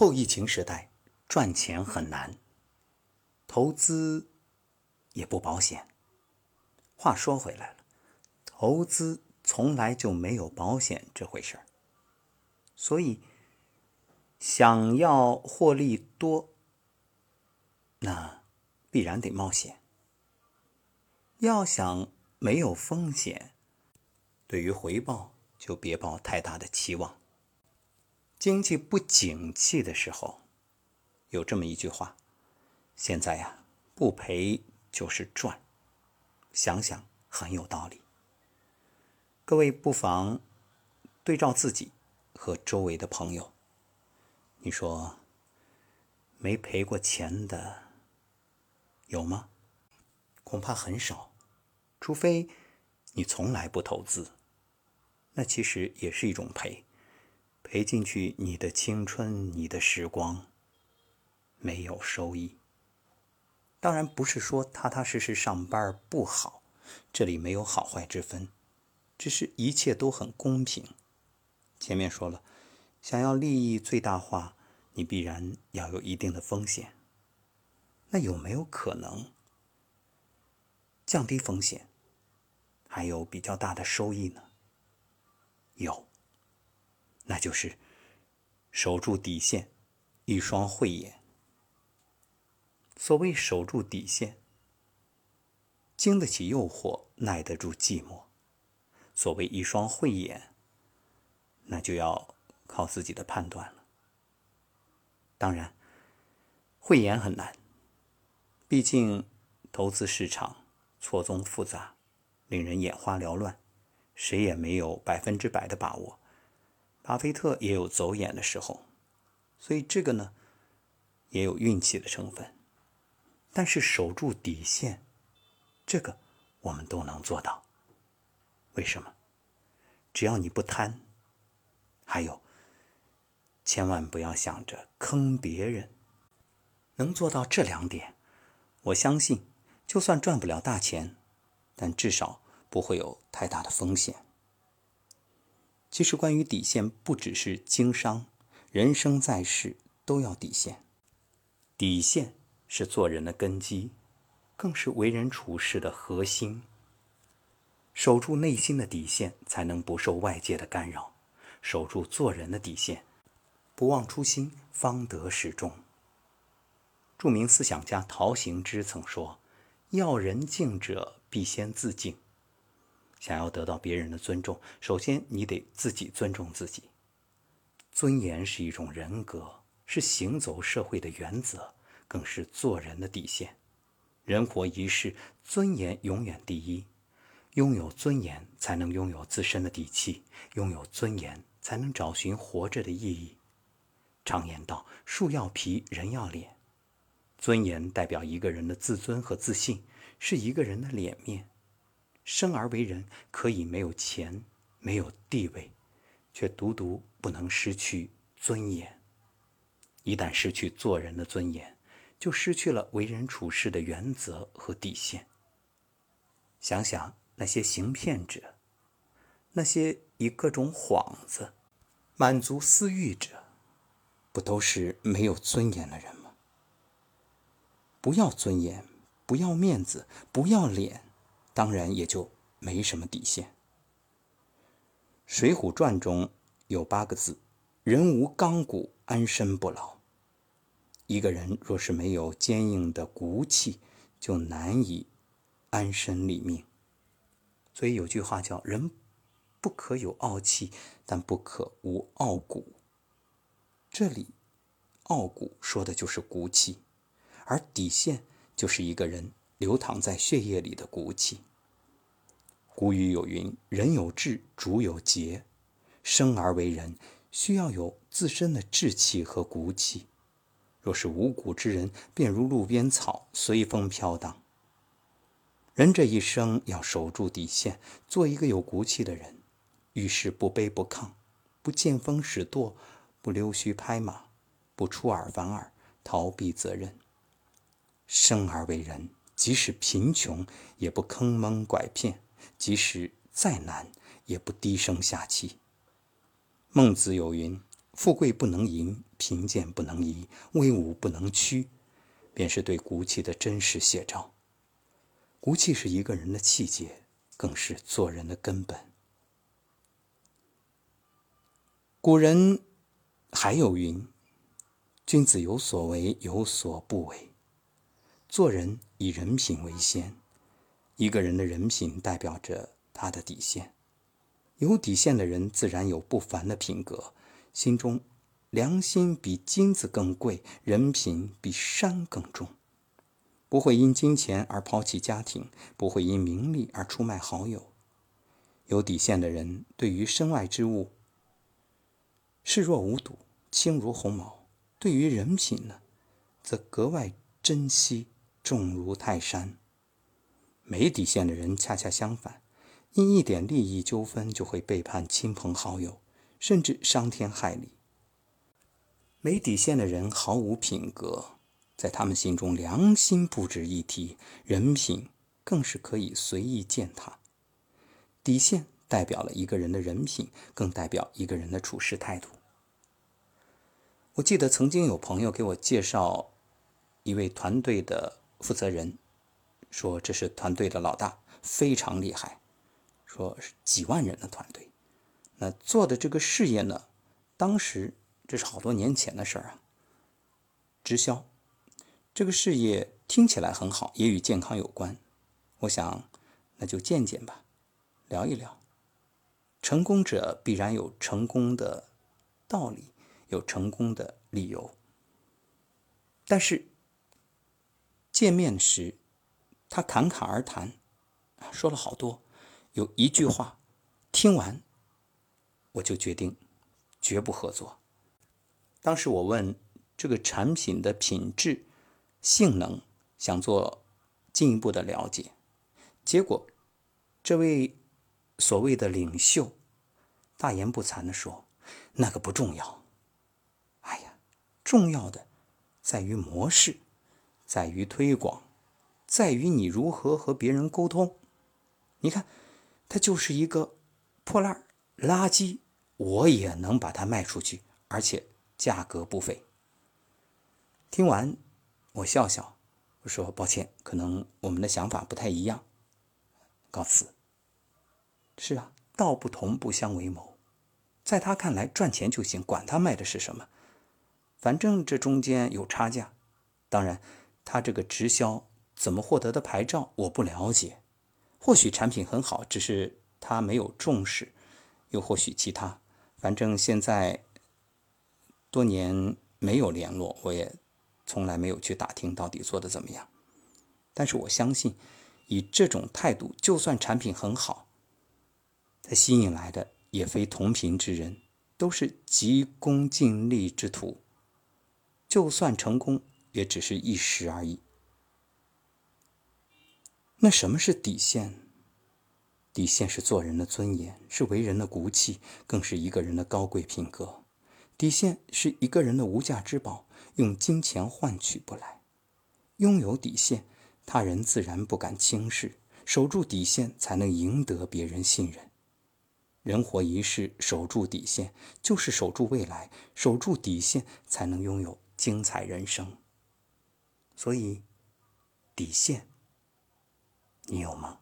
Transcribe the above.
后疫情时代，赚钱很难，投资也不保险。话说回来了，投资从来就没有保险这回事儿，所以想要获利多，那必然得冒险。要想没有风险，对于回报就别抱太大的期望。经济不景气的时候，有这么一句话：现在呀，不赔就是赚。想想很有道理。各位不妨对照自己和周围的朋友，你说没赔过钱的有吗？恐怕很少，除非你从来不投资，那其实也是一种赔。赔进去你的青春，你的时光，没有收益。当然不是说踏踏实实上班不好，这里没有好坏之分，只是一切都很公平。前面说了，想要利益最大化，你必然要有一定的风险。那有没有可能降低风险，还有比较大的收益呢？有。那就是守住底线，一双慧眼。所谓守住底线，经得起诱惑，耐得住寂寞。所谓一双慧眼，那就要靠自己的判断了。当然，慧眼很难，毕竟投资市场错综复杂，令人眼花缭乱，谁也没有百分之百的把握。巴菲特也有走眼的时候，所以这个呢，也有运气的成分。但是守住底线，这个我们都能做到。为什么？只要你不贪，还有，千万不要想着坑别人。能做到这两点，我相信，就算赚不了大钱，但至少不会有太大的风险。其实，关于底线，不只是经商，人生在世都要底线。底线是做人的根基，更是为人处事的核心。守住内心的底线，才能不受外界的干扰；守住做人的底线，不忘初心，方得始终。著名思想家陶行知曾说：“要人敬者，必先自敬。”想要得到别人的尊重，首先你得自己尊重自己。尊严是一种人格，是行走社会的原则，更是做人的底线。人活一世，尊严永远第一。拥有尊严，才能拥有自身的底气；拥有尊严，才能找寻活着的意义。常言道：“树要皮，人要脸。”尊严代表一个人的自尊和自信，是一个人的脸面。生而为人，可以没有钱，没有地位，却独独不能失去尊严。一旦失去做人的尊严，就失去了为人处事的原则和底线。想想那些行骗者，那些以各种幌子满足私欲者，不都是没有尊严的人吗？不要尊严，不要面子，不要脸。当然也就没什么底线。《水浒传》中有八个字：“人无刚骨，安身不牢。”一个人若是没有坚硬的骨气，就难以安身立命。所以有句话叫“人不可有傲气，但不可无傲骨”。这里“傲骨”说的就是骨气，而底线就是一个人流淌在血液里的骨气。古语有云：“人有志，主有节。”生而为人，需要有自身的志气和骨气。若是无骨之人，便如路边草，随风飘荡。人这一生要守住底线，做一个有骨气的人，遇事不卑不亢，不见风使舵，不溜须拍马，不出尔反尔，逃避责任。生而为人，即使贫穷，也不坑蒙拐骗。即使再难，也不低声下气。孟子有云：“富贵不能淫，贫贱不能移，威武不能屈，便是对骨气的真实写照。骨气是一个人的气节，更是做人的根本。古人还有云：“君子有所为，有所不为。”做人以人品为先。一个人的人品代表着他的底线。有底线的人，自然有不凡的品格。心中良心比金子更贵，人品比山更重。不会因金钱而抛弃家庭，不会因名利而出卖好友。有底线的人，对于身外之物。视若无睹，轻如鸿毛。对于人品呢，则格外珍惜，重如泰山。没底线的人恰恰相反，因一点利益纠纷就会背叛亲朋好友，甚至伤天害理。没底线的人毫无品格，在他们心中，良心不值一提，人品更是可以随意践踏。底线。代表了一个人的人品，更代表一个人的处事态度。我记得曾经有朋友给我介绍一位团队的负责人，说这是团队的老大，非常厉害，说是几万人的团队。那做的这个事业呢，当时这是好多年前的事儿啊。直销这个事业听起来很好，也与健康有关。我想那就见见吧，聊一聊。成功者必然有成功的道理，有成功的理由。但是见面时，他侃侃而谈，说了好多，有一句话，听完我就决定绝不合作。当时我问这个产品的品质、性能，想做进一步的了解，结果这位。所谓的领袖，大言不惭地说：“那个不重要。哎呀，重要的在于模式，在于推广，在于你如何和别人沟通。你看，它就是一个破烂垃圾，我也能把它卖出去，而且价格不菲。”听完，我笑笑，我说：“抱歉，可能我们的想法不太一样。”告辞。是啊，道不同不相为谋，在他看来赚钱就行，管他卖的是什么，反正这中间有差价。当然，他这个直销怎么获得的牌照我不了解，或许产品很好，只是他没有重视，又或许其他。反正现在多年没有联络，我也从来没有去打听到底做的怎么样。但是我相信，以这种态度，就算产品很好。他吸引来的也非同频之人，都是急功近利之徒。就算成功，也只是一时而已。那什么是底线？底线是做人的尊严，是为人的骨气，更是一个人的高贵品格。底线是一个人的无价之宝，用金钱换取不来。拥有底线，他人自然不敢轻视。守住底线，才能赢得别人信任。人活一世，守住底线就是守住未来，守住底线才能拥有精彩人生。所以，底线，你有吗？